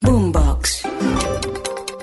Boombox.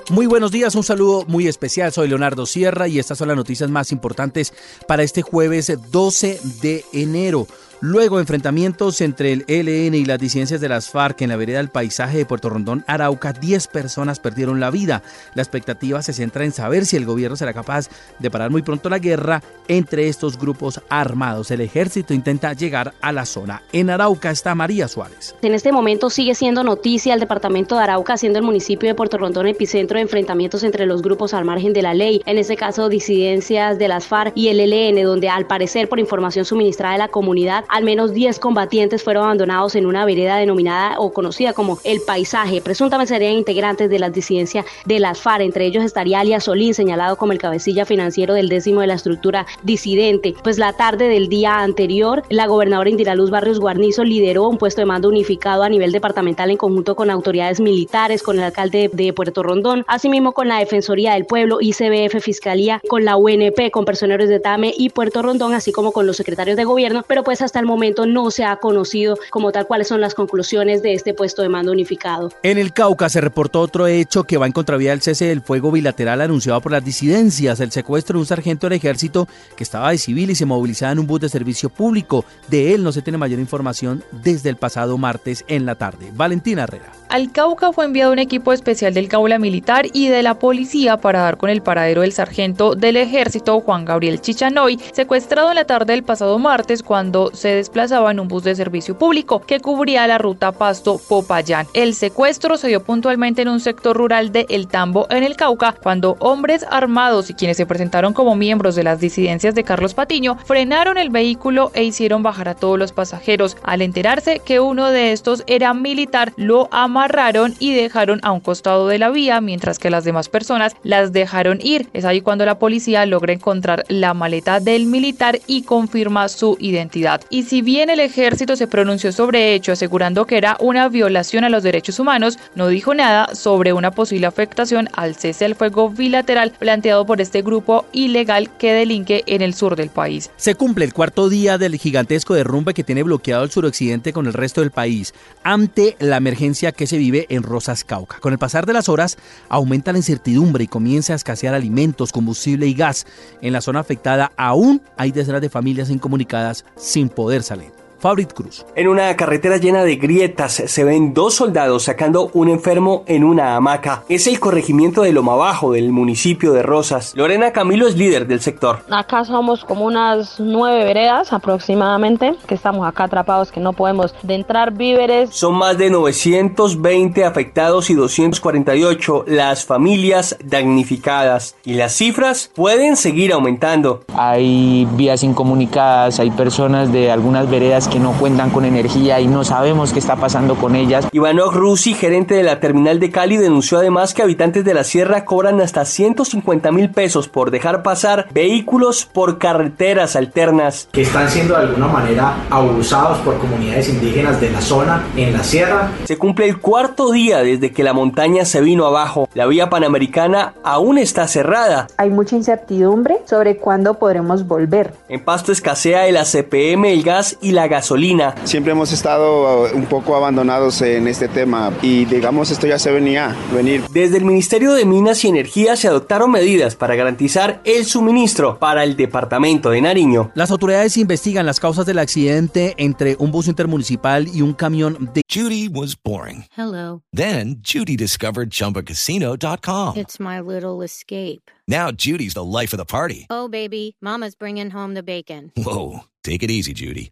Muy buenos días, un saludo muy especial. Soy Leonardo Sierra y estas son las noticias más importantes para este jueves 12 de enero. Luego, enfrentamientos entre el ELN y las disidencias de las FARC en la vereda del paisaje de Puerto Rondón, Arauca, 10 personas perdieron la vida. La expectativa se centra en saber si el gobierno será capaz de parar muy pronto la guerra entre estos grupos armados. El ejército intenta llegar a la zona. En Arauca está María Suárez. En este momento sigue siendo noticia el departamento de Arauca, siendo el municipio de Puerto Rondón epicentro de enfrentamientos entre los grupos al margen de la ley. En este caso, disidencias de las FARC y el ELN, donde al parecer, por información suministrada de la comunidad, al menos 10 combatientes fueron abandonados en una vereda denominada o conocida como El Paisaje. Presuntamente serían integrantes de las disidencias de las FARC. Entre ellos estaría alias Solín, señalado como el cabecilla financiero del décimo de la estructura disidente. Pues la tarde del día anterior, la gobernadora Indira Luz Barrios Guarnizo lideró un puesto de mando unificado a nivel departamental en conjunto con autoridades militares, con el alcalde de Puerto Rondón, asimismo con la Defensoría del Pueblo, ICBF, Fiscalía, con la UNP, con personeros de TAME y Puerto Rondón, así como con los secretarios de gobierno, pero pues hasta el momento no se ha conocido como tal cuáles son las conclusiones de este puesto de mando unificado. En el Cauca se reportó otro hecho que va en contravía del cese del fuego bilateral anunciado por las disidencias, el secuestro de un sargento del ejército que estaba de civil y se movilizaba en un bus de servicio público. De él no se tiene mayor información desde el pasado martes en la tarde. Valentina Herrera. Al Cauca fue enviado un equipo especial del Caula Militar y de la policía para dar con el paradero del sargento del ejército Juan Gabriel Chichanoy, secuestrado en la tarde del pasado martes cuando se desplazaba en un bus de servicio público que cubría la ruta Pasto-Popayán. El secuestro se dio puntualmente en un sector rural de El Tambo, en el Cauca, cuando hombres armados y quienes se presentaron como miembros de las disidencias de Carlos Patiño frenaron el vehículo e hicieron bajar a todos los pasajeros. Al enterarse que uno de estos era militar, lo amarraron y dejaron a un costado de la vía, mientras que las demás personas las dejaron ir. Es ahí cuando la policía logra encontrar la maleta del militar y confirma su identidad. Y si bien el ejército se pronunció sobre hecho asegurando que era una violación a los derechos humanos, no dijo nada sobre una posible afectación al cese del fuego bilateral planteado por este grupo ilegal que delinque en el sur del país. Se cumple el cuarto día del gigantesco derrumbe que tiene bloqueado el suroccidente con el resto del país ante la emergencia que se vive en Rosas Cauca. Con el pasar de las horas aumenta la incertidumbre y comienza a escasear alimentos, combustible y gas. En la zona afectada aún hay decenas de familias incomunicadas sin poder salir. Fabrit Cruz. En una carretera llena de grietas se ven dos soldados sacando un enfermo en una hamaca. Es el corregimiento de Loma Bajo del municipio de Rosas. Lorena Camilo es líder del sector. Acá somos como unas nueve veredas aproximadamente que estamos acá atrapados que no podemos de entrar víveres. Son más de 920 afectados y 248 las familias damnificadas y las cifras pueden seguir aumentando. Hay vías incomunicadas, hay personas de algunas veredas que no cuentan con energía y no sabemos qué está pasando con ellas. Ivanov Rusi, gerente de la terminal de Cali, denunció además que habitantes de la sierra cobran hasta 150 mil pesos por dejar pasar vehículos por carreteras alternas. Que están siendo de alguna manera abusados por comunidades indígenas de la zona en la sierra. Se cumple el cuarto día desde que la montaña se vino abajo. La vía panamericana aún está cerrada. Hay mucha incertidumbre sobre cuándo podremos volver. En Pasto escasea el ACPM, el gas y la gasolina. Siempre hemos estado un poco abandonados en este tema y digamos esto ya se venía venir. Desde el Ministerio de Minas y Energía se adoptaron medidas para garantizar el suministro para el departamento de Nariño. Las autoridades investigan las causas del accidente entre un bus intermunicipal y un camión de Judy was boring. Hello. Then Judy discovered chumbacasino.com. It's my little escape. Now Judy's the life of the party. Oh baby, mama's bringing home the bacon. Whoa, take it easy Judy.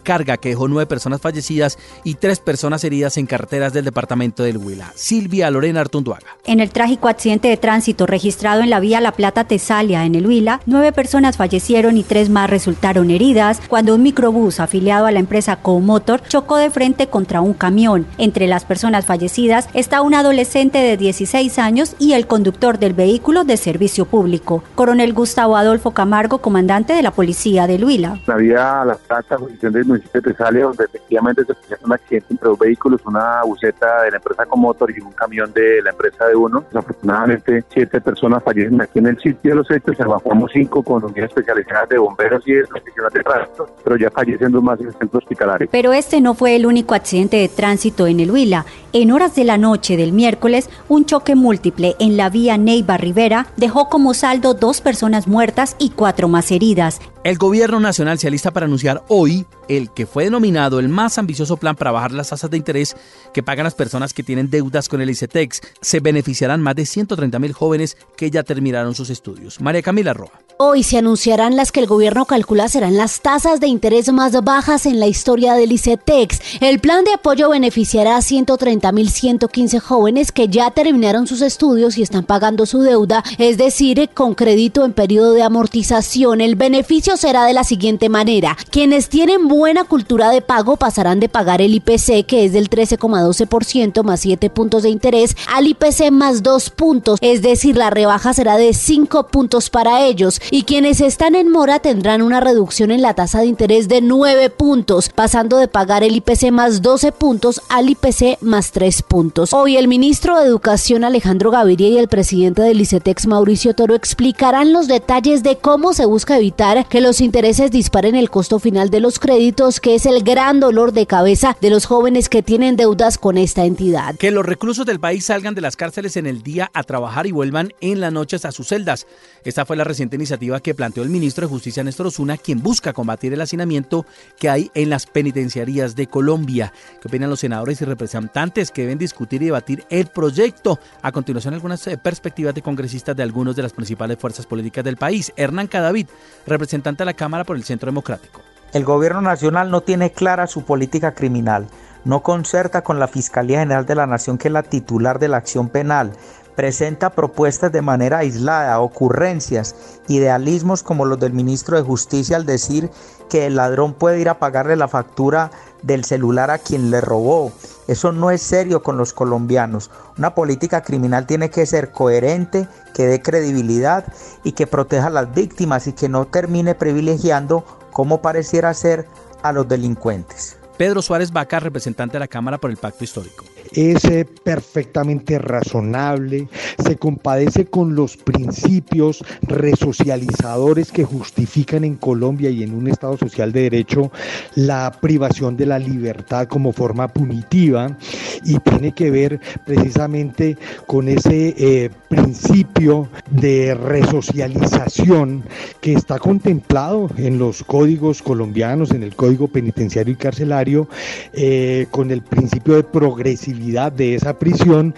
Carga que dejó nueve personas fallecidas y tres personas heridas en carreteras del departamento del Huila. Silvia Lorena Artunduaga. En el trágico accidente de tránsito registrado en la vía La Plata-Tesalia, en el Huila, nueve personas fallecieron y tres más resultaron heridas cuando un microbús afiliado a la empresa Comotor chocó de frente contra un camión. Entre las personas fallecidas está un adolescente de 16 años y el conductor del vehículo de servicio público. Coronel Gustavo Adolfo Camargo, comandante de la policía de Huila. La vía La Plata, jurisdicción del municipio de donde efectivamente se presentó un accidente entre dos vehículos, una buceta de la empresa Comotor y un camión de la empresa de uno. Desafortunadamente, siete personas fallecen aquí en el sitio de los hechos, evacuamos cinco con unidades especializadas de bomberos y de profesionales de tránsito, pero ya fallecen dos más en el centro hospitalario. Pero este no fue el único accidente de tránsito en el Huila. En horas de la noche del miércoles, un choque múltiple en la vía Neiva Rivera dejó como saldo dos personas muertas y cuatro más heridas. El gobierno nacional se alista para anunciar hoy el que fue denominado el más ambicioso plan para bajar las tasas de interés que pagan las personas que tienen deudas con el ICETEX. Se beneficiarán más de 130 mil jóvenes que ya terminaron sus estudios. María Camila Roa. Hoy se anunciarán las que el gobierno calcula serán las tasas de interés más bajas en la historia del ICETEX. El plan de apoyo beneficiará a 130.115 jóvenes que ya terminaron sus estudios y están pagando su deuda, es decir, con crédito en periodo de amortización. El beneficio será de la siguiente manera. Quienes tienen buena cultura de pago pasarán de pagar el IPC, que es del 13,12% más 7 puntos de interés, al IPC más 2 puntos, es decir, la rebaja será de 5 puntos para ellos. Y quienes están en mora tendrán una reducción en la tasa de interés de 9 puntos, pasando de pagar el IPC más 12 puntos al IPC más 3 puntos. Hoy el ministro de Educación Alejandro Gaviria y el presidente del ICETEX Mauricio Toro explicarán los detalles de cómo se busca evitar que los intereses disparen el costo final de los créditos, que es el gran dolor de cabeza de los jóvenes que tienen deudas con esta entidad. Que los reclusos del país salgan de las cárceles en el día a trabajar y vuelvan en las noches a sus celdas. Esta fue la reciente iniciativa que planteó el ministro de Justicia Néstor Osuna, quien busca combatir el hacinamiento que hay en las penitenciarías de Colombia. ¿Qué opinan los senadores y representantes que deben discutir y debatir el proyecto? A continuación, algunas eh, perspectivas de congresistas de algunas de las principales fuerzas políticas del país. Hernán Cadavid, representante la Cámara por el Centro Democrático. El gobierno nacional no tiene clara su política criminal, no concerta con la Fiscalía General de la Nación, que es la titular de la acción penal, presenta propuestas de manera aislada, ocurrencias, idealismos como los del ministro de Justicia al decir que el ladrón puede ir a pagarle la factura del celular a quien le robó. Eso no es serio con los colombianos. Una política criminal tiene que ser coherente, que dé credibilidad y que proteja a las víctimas y que no termine privilegiando, como pareciera ser, a los delincuentes. Pedro Suárez Vaca, representante de la Cámara por el Pacto Histórico. Es eh, perfectamente razonable, se compadece con los principios resocializadores que justifican en Colombia y en un Estado social de derecho la privación de la libertad como forma punitiva y tiene que ver precisamente con ese eh, principio de resocialización que está contemplado en los códigos colombianos, en el Código Penitenciario y Carcelario, eh, con el principio de progresividad de esa prisión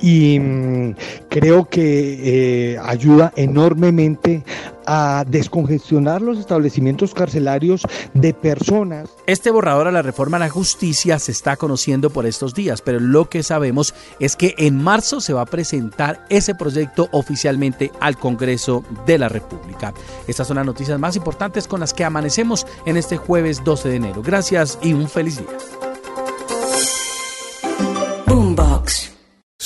y mm, creo que eh, ayuda enormemente a descongestionar los establecimientos carcelarios de personas. Este borrador a la reforma a la justicia se está conociendo por estos días, pero lo que sabemos es que en marzo se va a presentar ese proyecto oficialmente al Congreso de la República. Estas son las noticias más importantes con las que amanecemos en este jueves 12 de enero. Gracias y un feliz día.